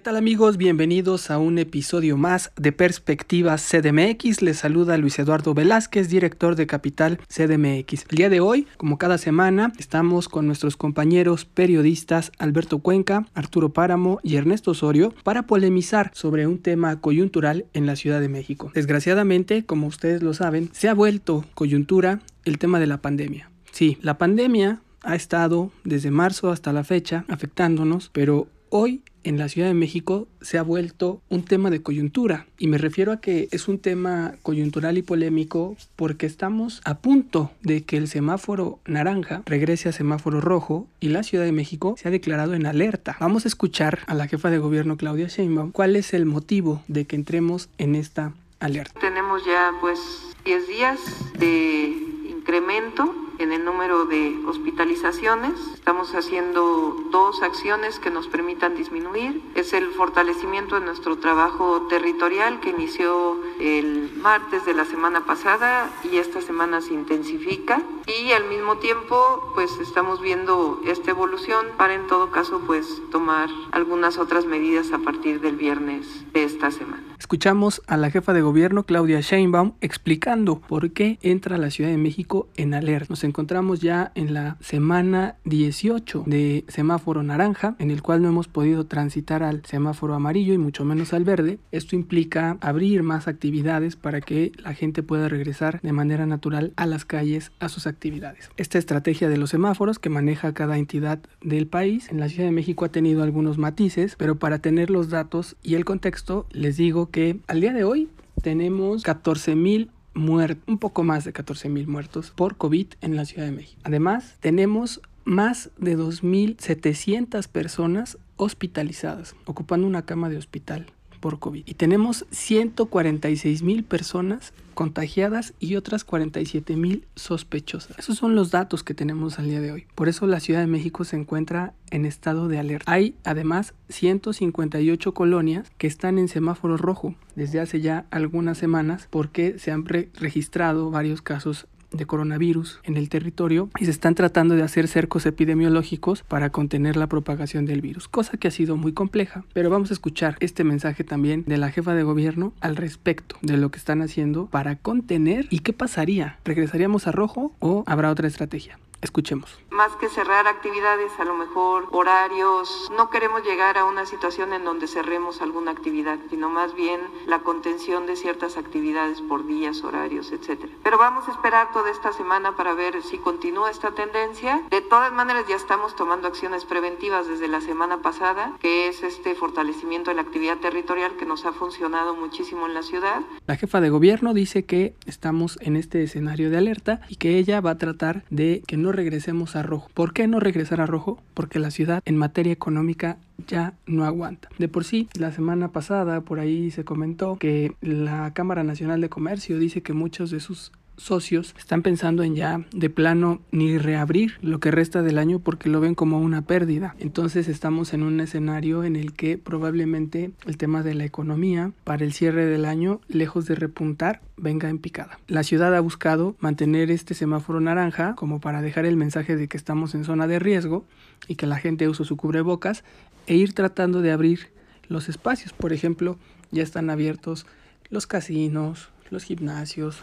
¿Qué tal amigos? Bienvenidos a un episodio más de Perspectivas CDMX. Les saluda Luis Eduardo Velázquez, director de Capital CDMX. El día de hoy, como cada semana, estamos con nuestros compañeros periodistas Alberto Cuenca, Arturo Páramo y Ernesto Osorio para polemizar sobre un tema coyuntural en la Ciudad de México. Desgraciadamente, como ustedes lo saben, se ha vuelto coyuntura el tema de la pandemia. Sí, la pandemia ha estado desde marzo hasta la fecha afectándonos, pero hoy en la Ciudad de México se ha vuelto un tema de coyuntura. Y me refiero a que es un tema coyuntural y polémico porque estamos a punto de que el semáforo naranja regrese a semáforo rojo y la Ciudad de México se ha declarado en alerta. Vamos a escuchar a la jefa de gobierno Claudia Sheinbaum cuál es el motivo de que entremos en esta alerta. Tenemos ya pues 10 días de incremento en el número de hospitalizaciones. Estamos haciendo dos acciones que nos permitan disminuir. Es el fortalecimiento de nuestro trabajo territorial que inició el martes de la semana pasada y esta semana se intensifica. Y al mismo tiempo, pues estamos viendo esta evolución para en todo caso, pues tomar algunas otras medidas a partir del viernes de esta semana. Escuchamos a la jefa de gobierno Claudia Sheinbaum explicando por qué entra la Ciudad de México en alerta. Nos encontramos ya en la semana 18 de semáforo naranja, en el cual no hemos podido transitar al semáforo amarillo y mucho menos al verde. Esto implica abrir más actividades para que la gente pueda regresar de manera natural a las calles, a sus actividades. Esta estrategia de los semáforos que maneja cada entidad del país en la Ciudad de México ha tenido algunos matices, pero para tener los datos y el contexto les digo que al día de hoy tenemos 14 mil muertos, un poco más de 14 mil muertos por COVID en la Ciudad de México. Además, tenemos más de 2.700 personas hospitalizadas, ocupando una cama de hospital por COVID. Y tenemos 146 mil personas contagiadas y otras 47 mil sospechosas. Esos son los datos que tenemos al día de hoy. Por eso la Ciudad de México se encuentra en estado de alerta. Hay además 158 colonias que están en semáforo rojo desde hace ya algunas semanas porque se han registrado varios casos de coronavirus en el territorio y se están tratando de hacer cercos epidemiológicos para contener la propagación del virus, cosa que ha sido muy compleja. Pero vamos a escuchar este mensaje también de la jefa de gobierno al respecto de lo que están haciendo para contener y qué pasaría. ¿Regresaríamos a rojo o habrá otra estrategia? Escuchemos. Más que cerrar actividades, a lo mejor horarios, no queremos llegar a una situación en donde cerremos alguna actividad, sino más bien la contención de ciertas actividades por días, horarios, etcétera. Pero vamos a esperar toda esta semana para ver si continúa esta tendencia. De todas maneras, ya estamos tomando acciones preventivas desde la semana pasada, que es este fortalecimiento de la actividad territorial que nos ha funcionado muchísimo en la ciudad. La jefa de gobierno dice que estamos en este escenario de alerta y que ella va a tratar de que no regresemos a rojo. ¿Por qué no regresar a rojo? Porque la ciudad en materia económica ya no aguanta. De por sí, la semana pasada por ahí se comentó que la Cámara Nacional de Comercio dice que muchos de sus socios están pensando en ya de plano ni reabrir lo que resta del año porque lo ven como una pérdida. Entonces estamos en un escenario en el que probablemente el tema de la economía para el cierre del año, lejos de repuntar, venga en picada. La ciudad ha buscado mantener este semáforo naranja como para dejar el mensaje de que estamos en zona de riesgo y que la gente use su cubrebocas e ir tratando de abrir los espacios. Por ejemplo, ya están abiertos los casinos, los gimnasios,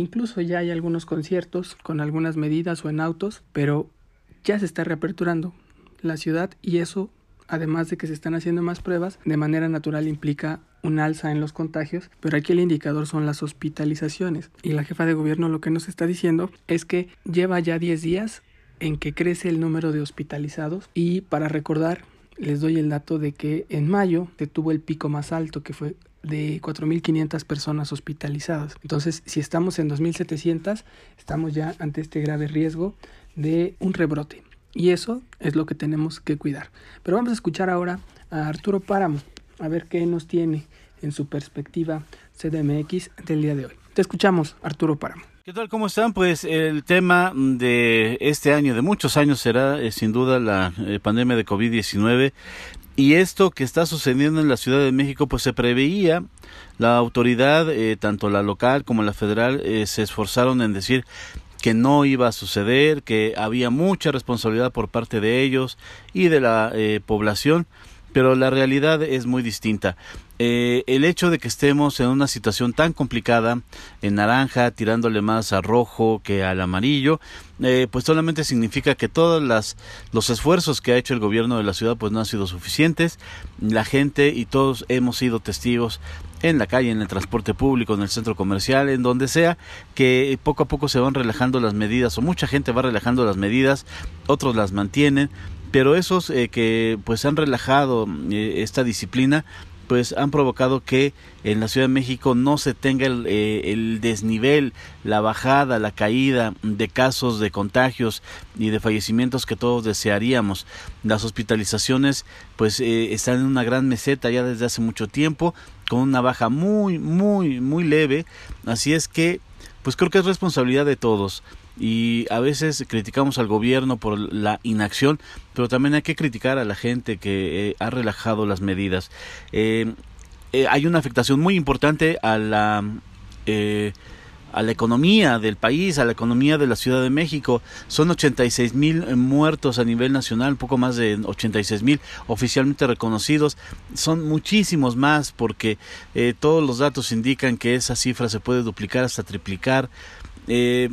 Incluso ya hay algunos conciertos con algunas medidas o en autos, pero ya se está reaperturando la ciudad y eso, además de que se están haciendo más pruebas, de manera natural implica un alza en los contagios, pero aquí el indicador son las hospitalizaciones. Y la jefa de gobierno lo que nos está diciendo es que lleva ya 10 días en que crece el número de hospitalizados y para recordar les doy el dato de que en mayo se tuvo el pico más alto que fue de 4.500 personas hospitalizadas. Entonces, si estamos en 2.700, estamos ya ante este grave riesgo de un rebrote. Y eso es lo que tenemos que cuidar. Pero vamos a escuchar ahora a Arturo Páramo, a ver qué nos tiene en su perspectiva CDMX del día de hoy. Te escuchamos, Arturo Páramo. ¿Qué tal? ¿Cómo están? Pues el tema de este año, de muchos años, será eh, sin duda la eh, pandemia de COVID-19. Y esto que está sucediendo en la Ciudad de México, pues se preveía, la autoridad, eh, tanto la local como la federal, eh, se esforzaron en decir que no iba a suceder, que había mucha responsabilidad por parte de ellos y de la eh, población, pero la realidad es muy distinta. Eh, el hecho de que estemos en una situación tan complicada, en naranja, tirándole más a rojo que al amarillo, eh, pues solamente significa que todos las, los esfuerzos que ha hecho el gobierno de la ciudad pues no han sido suficientes. La gente y todos hemos sido testigos en la calle, en el transporte público, en el centro comercial, en donde sea, que poco a poco se van relajando las medidas o mucha gente va relajando las medidas, otros las mantienen, pero esos eh, que pues han relajado esta disciplina pues han provocado que en la Ciudad de México no se tenga eh, el, desnivel, la bajada, la caída de casos de contagios y de fallecimientos que todos desearíamos. Las hospitalizaciones pues eh, están en una gran meseta ya desde hace mucho tiempo, con una baja muy, muy, muy leve. Así es que pues creo que es responsabilidad de todos y a veces criticamos al gobierno por la inacción, pero también hay que criticar a la gente que eh, ha relajado las medidas. Eh, eh, hay una afectación muy importante a la a la economía del país, a la economía de la Ciudad de México. Son 86 mil muertos a nivel nacional, poco más de 86 mil oficialmente reconocidos. Son muchísimos más porque todos los datos indican que esa cifra se puede duplicar hasta triplicar. Eh,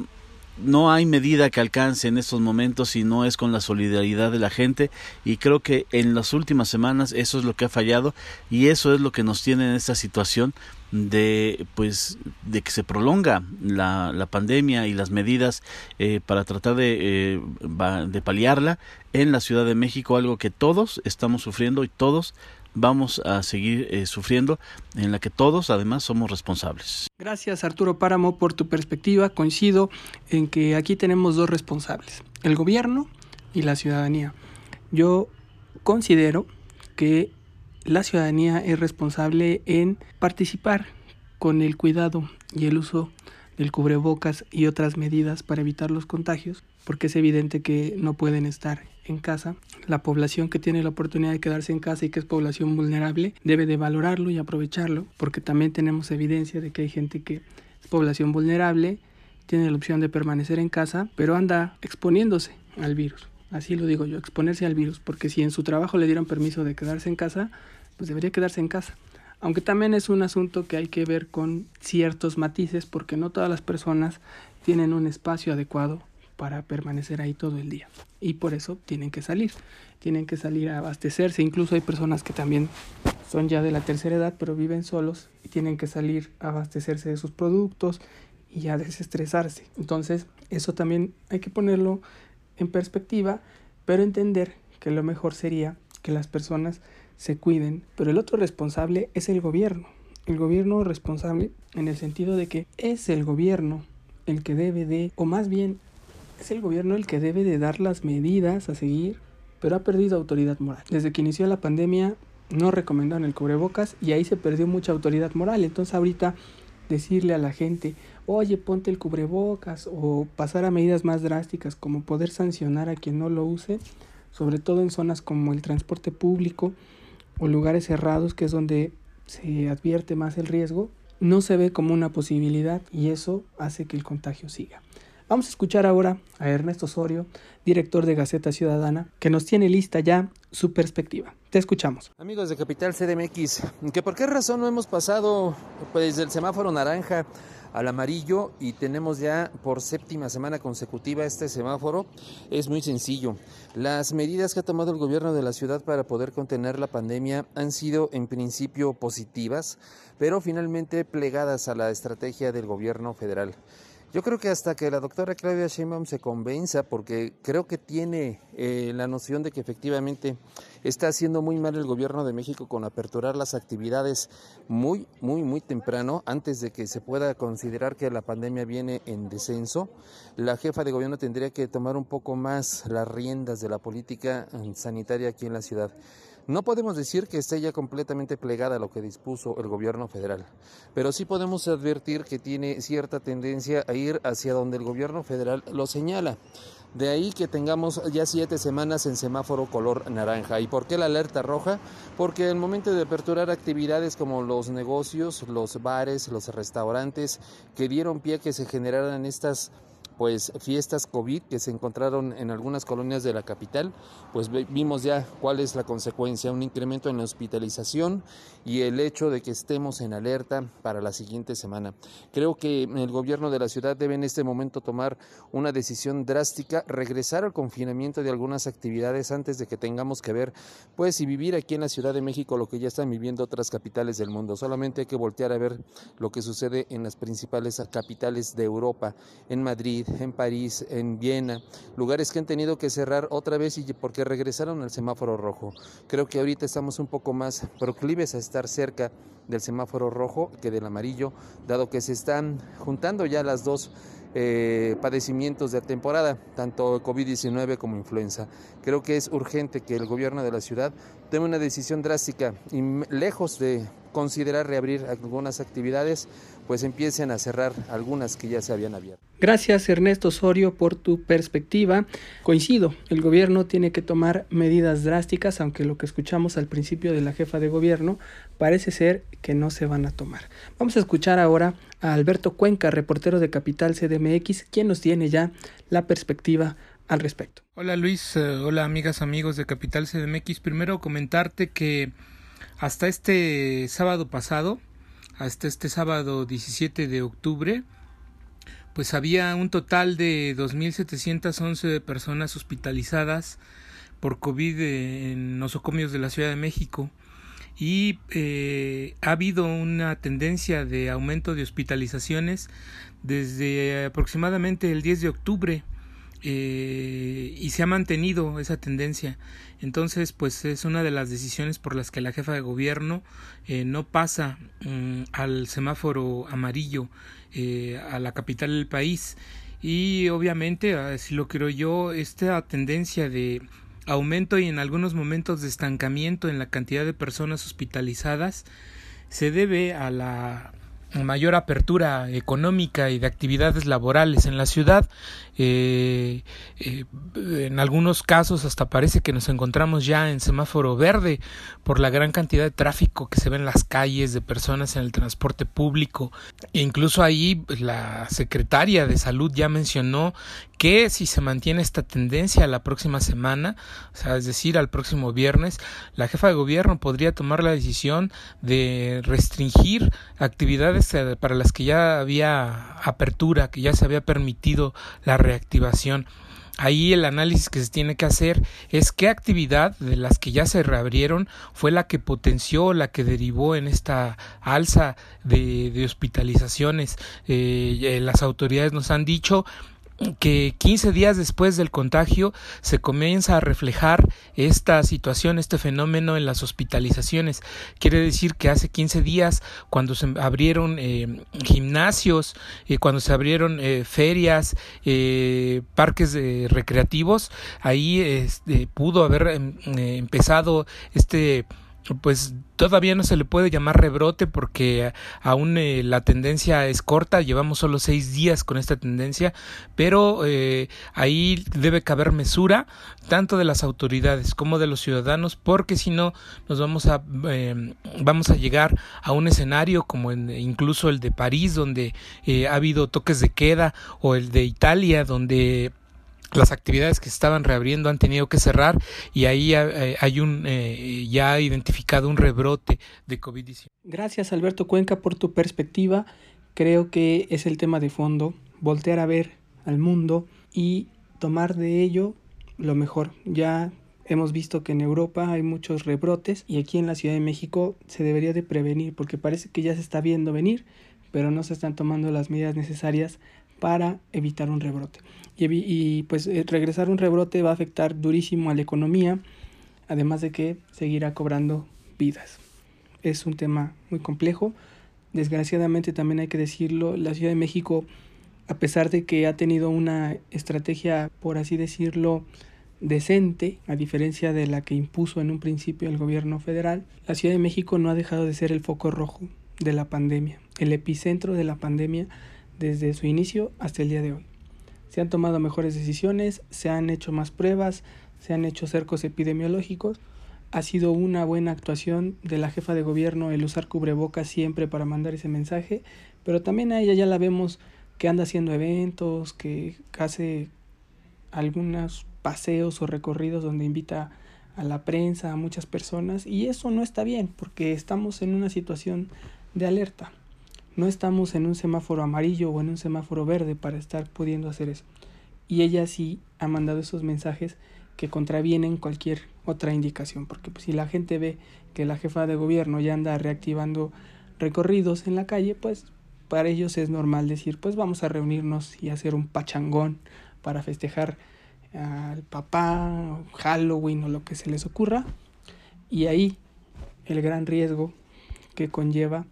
no hay medida que alcance en estos momentos si no es con la solidaridad de la gente. Y creo que en las últimas semanas eso es lo que ha fallado y eso es lo que nos tiene en esta situación de pues de que se prolonga la, la pandemia y las medidas eh, para tratar de, eh, de paliarla en la Ciudad de México algo que todos estamos sufriendo y todos vamos a seguir eh, sufriendo, en la que todos además somos responsables. Gracias Arturo Páramo por tu perspectiva. Coincido en que aquí tenemos dos responsables, el gobierno y la ciudadanía. Yo considero que la ciudadanía es responsable en participar con el cuidado y el uso del cubrebocas y otras medidas para evitar los contagios, porque es evidente que no pueden estar en casa. La población que tiene la oportunidad de quedarse en casa y que es población vulnerable debe de valorarlo y aprovecharlo, porque también tenemos evidencia de que hay gente que es población vulnerable, tiene la opción de permanecer en casa, pero anda exponiéndose al virus. Así lo digo yo, exponerse al virus, porque si en su trabajo le dieron permiso de quedarse en casa, pues debería quedarse en casa. Aunque también es un asunto que hay que ver con ciertos matices, porque no todas las personas tienen un espacio adecuado para permanecer ahí todo el día. Y por eso tienen que salir, tienen que salir a abastecerse. Incluso hay personas que también son ya de la tercera edad, pero viven solos y tienen que salir a abastecerse de sus productos y a desestresarse. Entonces, eso también hay que ponerlo en perspectiva, pero entender que lo mejor sería que las personas se cuiden. Pero el otro responsable es el gobierno. El gobierno responsable en el sentido de que es el gobierno el que debe de, o más bien es el gobierno el que debe de dar las medidas a seguir, pero ha perdido autoridad moral. Desde que inició la pandemia no recomendaron el cubrebocas y ahí se perdió mucha autoridad moral. Entonces ahorita decirle a la gente, oye, ponte el cubrebocas o pasar a medidas más drásticas como poder sancionar a quien no lo use, sobre todo en zonas como el transporte público o lugares cerrados que es donde se advierte más el riesgo, no se ve como una posibilidad y eso hace que el contagio siga. Vamos a escuchar ahora a Ernesto Osorio, director de Gaceta Ciudadana, que nos tiene lista ya su perspectiva. Te escuchamos. Amigos de Capital CDMX, ¿que ¿por qué razón no hemos pasado pues, del semáforo naranja al amarillo y tenemos ya por séptima semana consecutiva este semáforo? Es muy sencillo. Las medidas que ha tomado el gobierno de la ciudad para poder contener la pandemia han sido en principio positivas, pero finalmente plegadas a la estrategia del gobierno federal. Yo creo que hasta que la doctora Claudia Sheinbaum se convenza, porque creo que tiene eh, la noción de que efectivamente está haciendo muy mal el gobierno de México con aperturar las actividades muy, muy, muy temprano, antes de que se pueda considerar que la pandemia viene en descenso. La jefa de gobierno tendría que tomar un poco más las riendas de la política sanitaria aquí en la ciudad. No podemos decir que esté ya completamente plegada a lo que dispuso el gobierno federal, pero sí podemos advertir que tiene cierta tendencia a ir hacia donde el gobierno federal lo señala. De ahí que tengamos ya siete semanas en semáforo color naranja. ¿Y por qué la alerta roja? Porque el momento de aperturar actividades como los negocios, los bares, los restaurantes que dieron pie a que se generaran estas pues fiestas COVID que se encontraron en algunas colonias de la capital, pues vimos ya cuál es la consecuencia, un incremento en la hospitalización y el hecho de que estemos en alerta para la siguiente semana. Creo que el gobierno de la ciudad debe en este momento tomar una decisión drástica, regresar al confinamiento de algunas actividades antes de que tengamos que ver, pues, y vivir aquí en la Ciudad de México lo que ya están viviendo otras capitales del mundo. Solamente hay que voltear a ver lo que sucede en las principales capitales de Europa, en Madrid, en París, en Viena, lugares que han tenido que cerrar otra vez y porque regresaron al semáforo rojo. Creo que ahorita estamos un poco más proclives a estar cerca del semáforo rojo que del amarillo, dado que se están juntando ya las dos eh, padecimientos de temporada, tanto COVID-19 como influenza. Creo que es urgente que el gobierno de la ciudad tome una decisión drástica y lejos de considerar reabrir algunas actividades, pues empiecen a cerrar algunas que ya se habían abierto. Gracias Ernesto Osorio por tu perspectiva. Coincido, el gobierno tiene que tomar medidas drásticas, aunque lo que escuchamos al principio de la jefa de gobierno parece ser que no se van a tomar. Vamos a escuchar ahora a Alberto Cuenca, reportero de Capital CDMX, quien nos tiene ya la perspectiva al respecto. Hola Luis, eh, hola amigas, amigos de Capital CDMX. Primero comentarte que hasta este sábado pasado, hasta este sábado 17 de octubre, pues había un total de 2.711 personas hospitalizadas por COVID en nosocomios de la Ciudad de México. Y eh, ha habido una tendencia de aumento de hospitalizaciones desde aproximadamente el 10 de octubre eh, y se ha mantenido esa tendencia. Entonces, pues es una de las decisiones por las que la jefa de gobierno eh, no pasa mm, al semáforo amarillo eh, a la capital del país. Y obviamente, si lo creo yo, esta tendencia de aumento y en algunos momentos de estancamiento en la cantidad de personas hospitalizadas se debe a la mayor apertura económica y de actividades laborales en la ciudad. Eh, eh, en algunos casos hasta parece que nos encontramos ya en semáforo verde por la gran cantidad de tráfico que se ve en las calles de personas en el transporte público. Incluso ahí la secretaria de salud ya mencionó que si se mantiene esta tendencia la próxima semana, o sea, es decir, al próximo viernes, la jefa de gobierno podría tomar la decisión de restringir actividades para las que ya había apertura, que ya se había permitido la reactivación. Ahí el análisis que se tiene que hacer es qué actividad de las que ya se reabrieron fue la que potenció, la que derivó en esta alza de, hospitalizaciones. Eh, eh, las autoridades nos han dicho que 15 días después del contagio se comienza a reflejar esta situación, este fenómeno en las hospitalizaciones. Quiere decir que hace 15 días, cuando se abrieron eh, gimnasios, eh, cuando se abrieron eh, ferias, parques recreativos, ahí este, pudo haber em, empezado este pues todavía no se le puede llamar rebrote porque aún eh, la tendencia es corta, llevamos solo seis días con esta tendencia, pero eh, ahí debe caber mesura tanto de las autoridades como de los ciudadanos porque si no nos vamos a em, vamos a llegar a un escenario como en, incluso el de París donde eh, ha habido toques de queda o el de Italia donde las actividades que estaban reabriendo han tenido que cerrar y ahí eh, hay un eh, ya identificado un rebrote de COVID-19. Gracias Alberto Cuenca por tu perspectiva. Creo que es el tema de fondo, voltear a ver al mundo y tomar de ello lo mejor. Ya hemos visto que en Europa hay muchos rebrotes y aquí en la Ciudad de México se debería de prevenir porque parece que ya se está viendo venir, pero no se están tomando las medidas necesarias para evitar un rebrote. Y, pues eh, regresar un rebrote va a afectar durísimo a la economía, además de que seguirá cobrando vidas. Es un tema muy complejo. Desgraciadamente también hay que decirlo, la Ciudad de México, a pesar de que ha tenido una estrategia, por así decirlo, decente, a diferencia de la que impuso en un principio el gobierno federal, la Ciudad de México no ha dejado de ser el foco rojo de la pandemia, el epicentro de la pandemia desde su inicio hasta el día de hoy. Se han tomado mejores decisiones, se han hecho más pruebas, se han hecho cercos epidemiológicos. Ha sido una buena actuación de la jefa de gobierno el usar cubrebocas siempre para mandar ese mensaje, pero también a ella ya la vemos que anda haciendo eventos, que hace algunos paseos o recorridos donde invita a la prensa, a muchas personas, y eso no está bien, porque estamos en una situación de alerta. No estamos en un semáforo amarillo o en un semáforo verde para estar pudiendo hacer eso. Y ella sí ha mandado esos mensajes que contravienen cualquier otra indicación, porque pues, si la gente ve que la jefa de gobierno ya anda reactivando recorridos en la calle, pues para ellos es normal decir, pues vamos a reunirnos y hacer un pachangón para festejar al papá, Halloween o lo que se les ocurra. Y ahí el gran riesgo que conlleva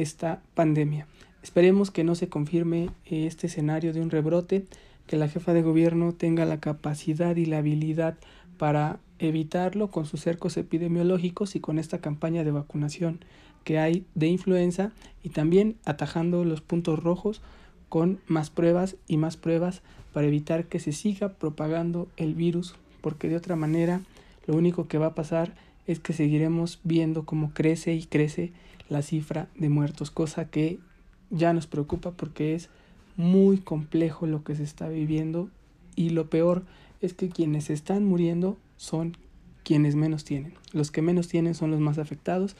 esta pandemia. Esperemos que no se confirme este escenario de un rebrote, que la jefa de gobierno tenga la capacidad y la habilidad para evitarlo con sus cercos epidemiológicos y con esta campaña de vacunación que hay de influenza y también atajando los puntos rojos con más pruebas y más pruebas para evitar que se siga propagando el virus, porque de otra manera lo único que va a pasar es que seguiremos viendo cómo crece y crece la cifra de muertos, cosa que ya nos preocupa porque es muy complejo lo que se está viviendo y lo peor es que quienes están muriendo son quienes menos tienen. Los que menos tienen son los más afectados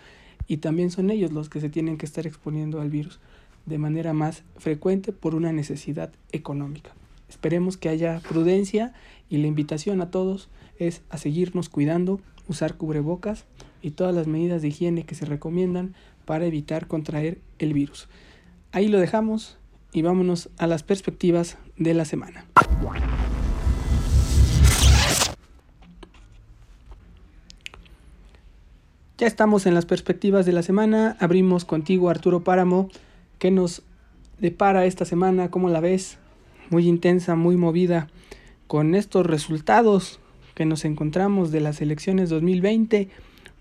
y también son ellos los que se tienen que estar exponiendo al virus de manera más frecuente por una necesidad económica. Esperemos que haya prudencia y la invitación a todos es a seguirnos cuidando, usar cubrebocas y todas las medidas de higiene que se recomiendan para evitar contraer el virus. Ahí lo dejamos y vámonos a las perspectivas de la semana. Ya estamos en las perspectivas de la semana. Abrimos contigo, Arturo Páramo. ¿Qué nos depara esta semana? ¿Cómo la ves? Muy intensa, muy movida. Con estos resultados que nos encontramos de las elecciones 2020,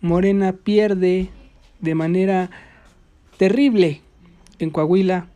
Morena pierde de manera terrible en Coahuila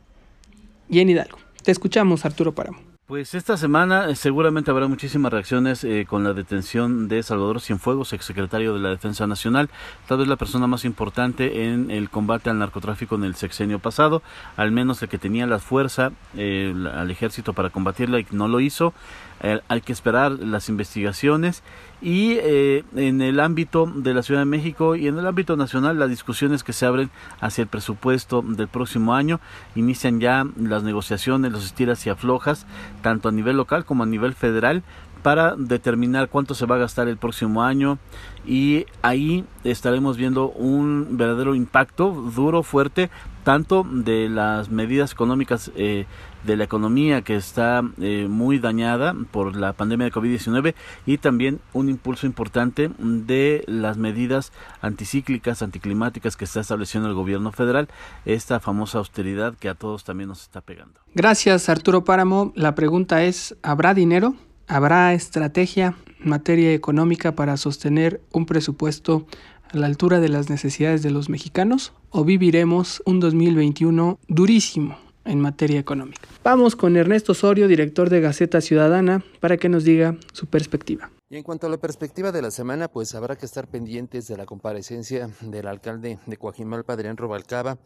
y en Hidalgo. Te escuchamos, Arturo Páramo. Pues esta semana eh, seguramente habrá muchísimas reacciones eh, con la detención de Salvador Cienfuegos, exsecretario de la Defensa Nacional, tal vez la persona más importante en el combate al narcotráfico en el sexenio pasado, al menos el que tenía la fuerza eh, al ejército para combatirla y no lo hizo. hay que esperar las investigaciones y eh, en el ámbito de la Ciudad de México y en el ámbito nacional las discusiones que se abren hacia el presupuesto del próximo año. Inician ya las negociaciones, los estiras y aflojas tanto a nivel local como a nivel federal para determinar cuánto se va a gastar el próximo año y ahí estaremos viendo un verdadero impacto duro, fuerte, tanto de las medidas económicas eh, de la economía que está eh, muy dañada por la pandemia de COVID-19 y también un impulso importante de las medidas anticíclicas, anticlimáticas que está estableciendo el gobierno federal, esta famosa austeridad que a todos también nos está pegando. Gracias Arturo Páramo. La pregunta es, ¿habrá dinero? ¿Habrá estrategia en materia económica para sostener un presupuesto a la altura de las necesidades de los mexicanos? ¿O viviremos un 2021 durísimo en materia económica. Vamos con Ernesto Osorio, director de Gaceta Ciudadana, para que nos diga su perspectiva. Y en cuanto a la perspectiva de la semana, pues habrá que estar pendientes de la comparecencia del alcalde de Coajimalpa, Adrián Robalcaba,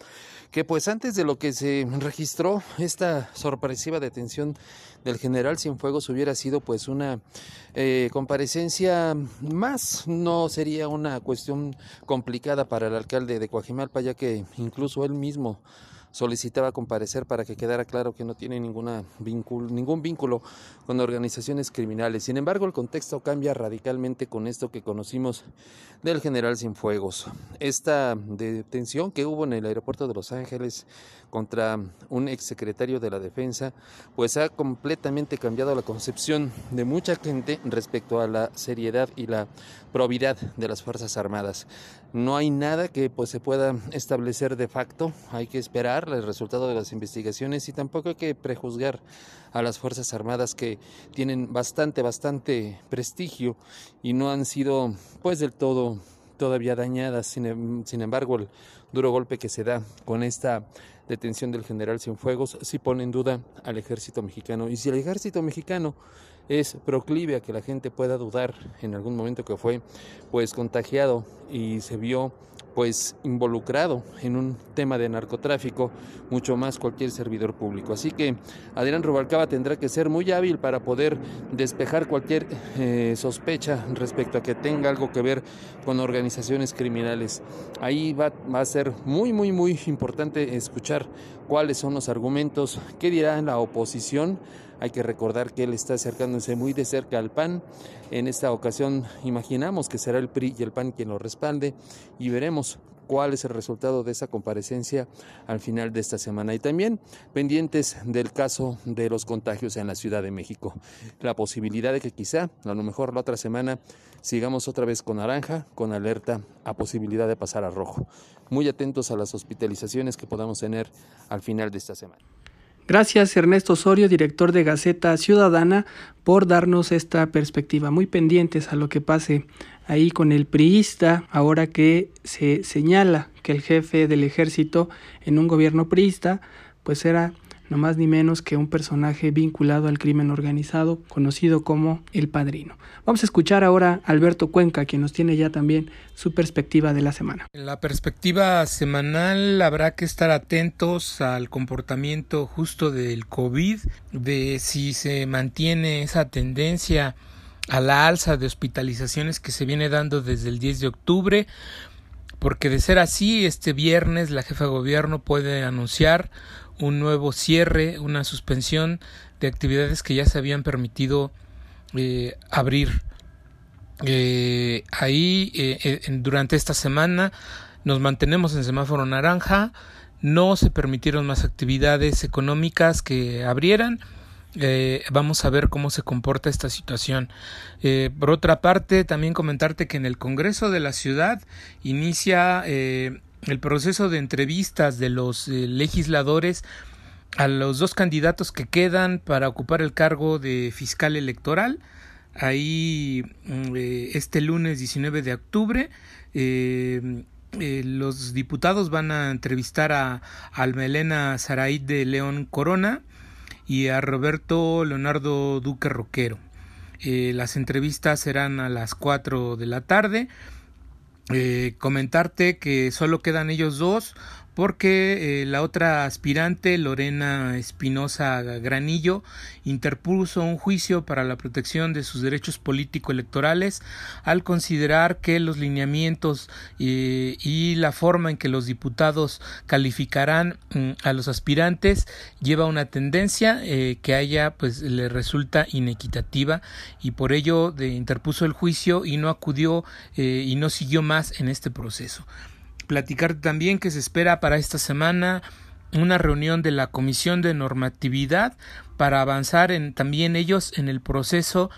que pues antes de lo que se registró esta sorpresiva detención del general Cienfuegos hubiera sido pues una eh, comparecencia más, no sería una cuestión complicada para el alcalde de Coajimalpa, ya que incluso él mismo solicitaba comparecer para que quedara claro que no tiene ninguna vínculo, ningún vínculo con organizaciones criminales. Sin embargo, el contexto cambia radicalmente con esto que conocimos del general Cienfuegos. Esta detención que hubo en el aeropuerto de Los Ángeles contra un exsecretario de la Defensa, pues ha completamente cambiado la concepción de mucha gente respecto a la seriedad y la probidad de las Fuerzas Armadas. No hay nada que pues se pueda establecer de facto, hay que esperar el resultado de las investigaciones y tampoco hay que prejuzgar a las Fuerzas Armadas que tienen bastante, bastante prestigio y no han sido pues del todo todavía dañadas. Sin, em, sin embargo, el duro golpe que se da con esta detención del general Cienfuegos sí pone en duda al ejército mexicano. Y si el ejército mexicano es proclive a que la gente pueda dudar en algún momento que fue pues contagiado y se vio pues involucrado en un tema de narcotráfico, mucho más cualquier servidor público. Así que Adrián Rubalcaba tendrá que ser muy hábil para poder despejar cualquier eh, sospecha respecto a que tenga algo que ver con organizaciones criminales. Ahí va, va a ser muy, muy, muy importante escuchar cuáles son los argumentos, qué dirá la oposición hay que recordar que él está acercándose muy de cerca al PAN. En esta ocasión imaginamos que será el PRI y el PAN quien lo respalde y veremos cuál es el resultado de esa comparecencia al final de esta semana. Y también pendientes del caso de los contagios en la Ciudad de México. La posibilidad de que quizá, a lo mejor la otra semana, sigamos otra vez con naranja, con alerta a posibilidad de pasar a rojo. Muy atentos a las hospitalizaciones que podamos tener al final de esta semana. Gracias Ernesto Osorio, director de Gaceta Ciudadana, por darnos esta perspectiva. Muy pendientes a lo que pase ahí con el priista, ahora que se señala que el jefe del ejército en un gobierno priista, pues era no más ni menos que un personaje vinculado al crimen organizado, conocido como El Padrino. Vamos a escuchar ahora a Alberto Cuenca, quien nos tiene ya también su perspectiva de la semana. En la perspectiva semanal habrá que estar atentos al comportamiento justo del COVID, de si se mantiene esa tendencia a la alza de hospitalizaciones que se viene dando desde el 10 de octubre, porque de ser así, este viernes la jefa de gobierno puede anunciar un nuevo cierre, una suspensión de actividades que ya se habían permitido eh, abrir. Eh, ahí, eh, durante esta semana, nos mantenemos en semáforo naranja, no se permitieron más actividades económicas que abrieran. vamos a ver cómo se comporta esta situación. por otra parte, también comentarte que en el Congreso de la Ciudad inicia el proceso de entrevistas de los eh, legisladores a los dos candidatos que quedan para ocupar el cargo de fiscal electoral. Ahí mm, eh, este lunes 19 de octubre eh, los diputados van a entrevistar a Almelena Saraid de León Corona y a Roberto Leonardo Duque Roquero. las entrevistas serán a las 4 de la tarde. Eh, comentarte que solo quedan ellos dos porque eh, la otra aspirante, Lorena Espinosa Granillo, interpuso un juicio para la protección de sus derechos político-electorales al considerar que los lineamientos eh, y la forma en que los diputados calificarán mm, a los aspirantes lleva una tendencia eh, que a ella pues le resulta inequitativa y por ello de, interpuso el juicio y no acudió y no siguió más en este proceso platicar también que se espera para esta semana una reunión de la Comisión de Normatividad para avanzar en, también ellos en el proceso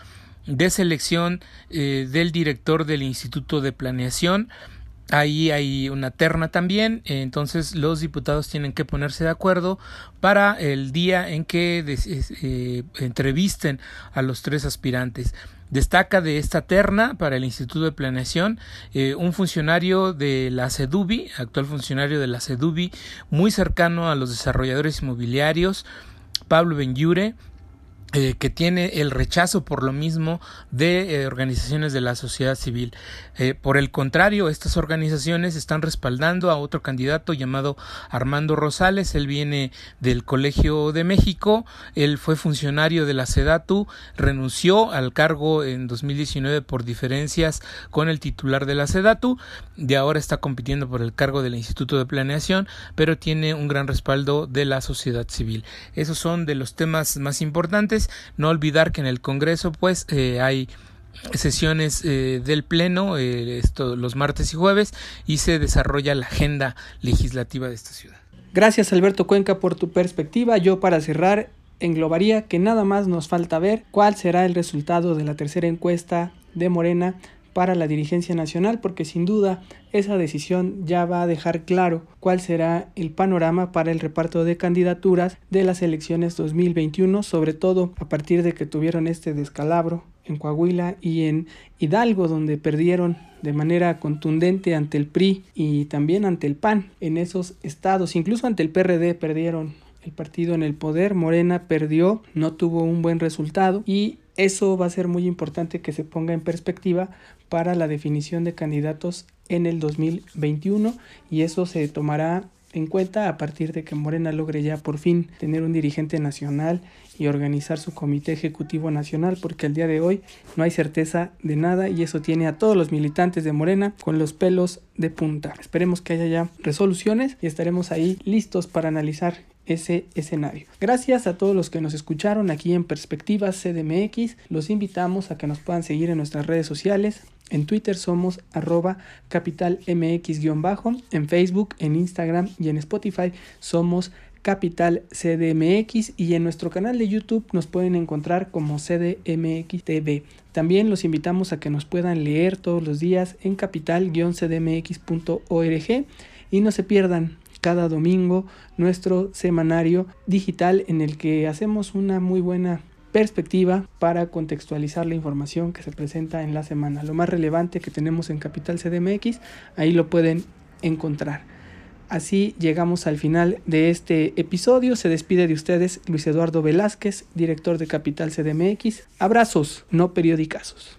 de selección eh, del director del Instituto de Planeación. Ahí hay una terna también, entonces los diputados tienen que ponerse de acuerdo para el día en que eh, entrevisten a los tres aspirantes. Destaca de esta terna para el Instituto de Planeación eh, un funcionario de la CEDUBI, actual funcionario de la CEDUBI, muy cercano a los desarrolladores inmobiliarios, Pablo Benyure, eh, que tiene el rechazo por lo mismo de eh, organizaciones de la sociedad civil. Eh, por el contrario, estas organizaciones están respaldando a otro candidato llamado Armando Rosales. Él viene del Colegio de México, él fue funcionario de la SEDATU, renunció al cargo en 2019 por diferencias con el titular de la SEDATU, de ahora está compitiendo por el cargo del Instituto de Planeación, pero tiene un gran respaldo de la sociedad civil. Esos son de los temas más no olvidar que en el Congreso pues eh, hay sesiones eh, del Pleno eh, esto, los martes y jueves y se desarrolla la agenda legislativa de esta ciudad. Gracias Alberto Cuenca por tu perspectiva. Yo para cerrar englobaría que nada más nos falta ver cuál será el resultado de la tercera encuesta de Morena para la dirigencia nacional porque sin duda esa decisión ya va a dejar claro cuál será el panorama para el reparto de candidaturas de las elecciones 2021, sobre todo a partir de que tuvieron este descalabro en Coahuila y en Hidalgo, donde perdieron de manera contundente ante el PRI y también ante el PAN en esos estados, incluso ante el PRD perdieron el partido en el poder, Morena perdió, no tuvo un buen resultado y eso va a ser muy importante que se ponga en perspectiva para la definición de candidatos en el 2021 y eso se tomará en cuenta a partir de que Morena logre ya por fin tener un dirigente nacional y organizar su comité ejecutivo nacional porque al día de hoy no hay certeza de nada y eso tiene a todos los militantes de Morena con los pelos de punta. Esperemos que haya ya resoluciones y estaremos ahí listos para analizar ese escenario. Gracias a todos los que nos escucharon aquí en Perspectiva CDMX. Los invitamos a que nos puedan seguir en nuestras redes sociales. En Twitter somos arroba capitalmx-bajo. En Facebook, en Instagram y en Spotify somos Capital CDMX y en nuestro canal de YouTube nos pueden encontrar como CDMX TV. También los invitamos a que nos puedan leer todos los días en capital-cdmx.org y no se pierdan cada domingo nuestro semanario digital en el que hacemos una muy buena perspectiva para contextualizar la información que se presenta en la semana. Lo más relevante que tenemos en Capital CDMX, ahí lo pueden encontrar. Así llegamos al final de este episodio. Se despide de ustedes Luis Eduardo Velázquez, director de Capital CDMX. Abrazos, no periodicazos.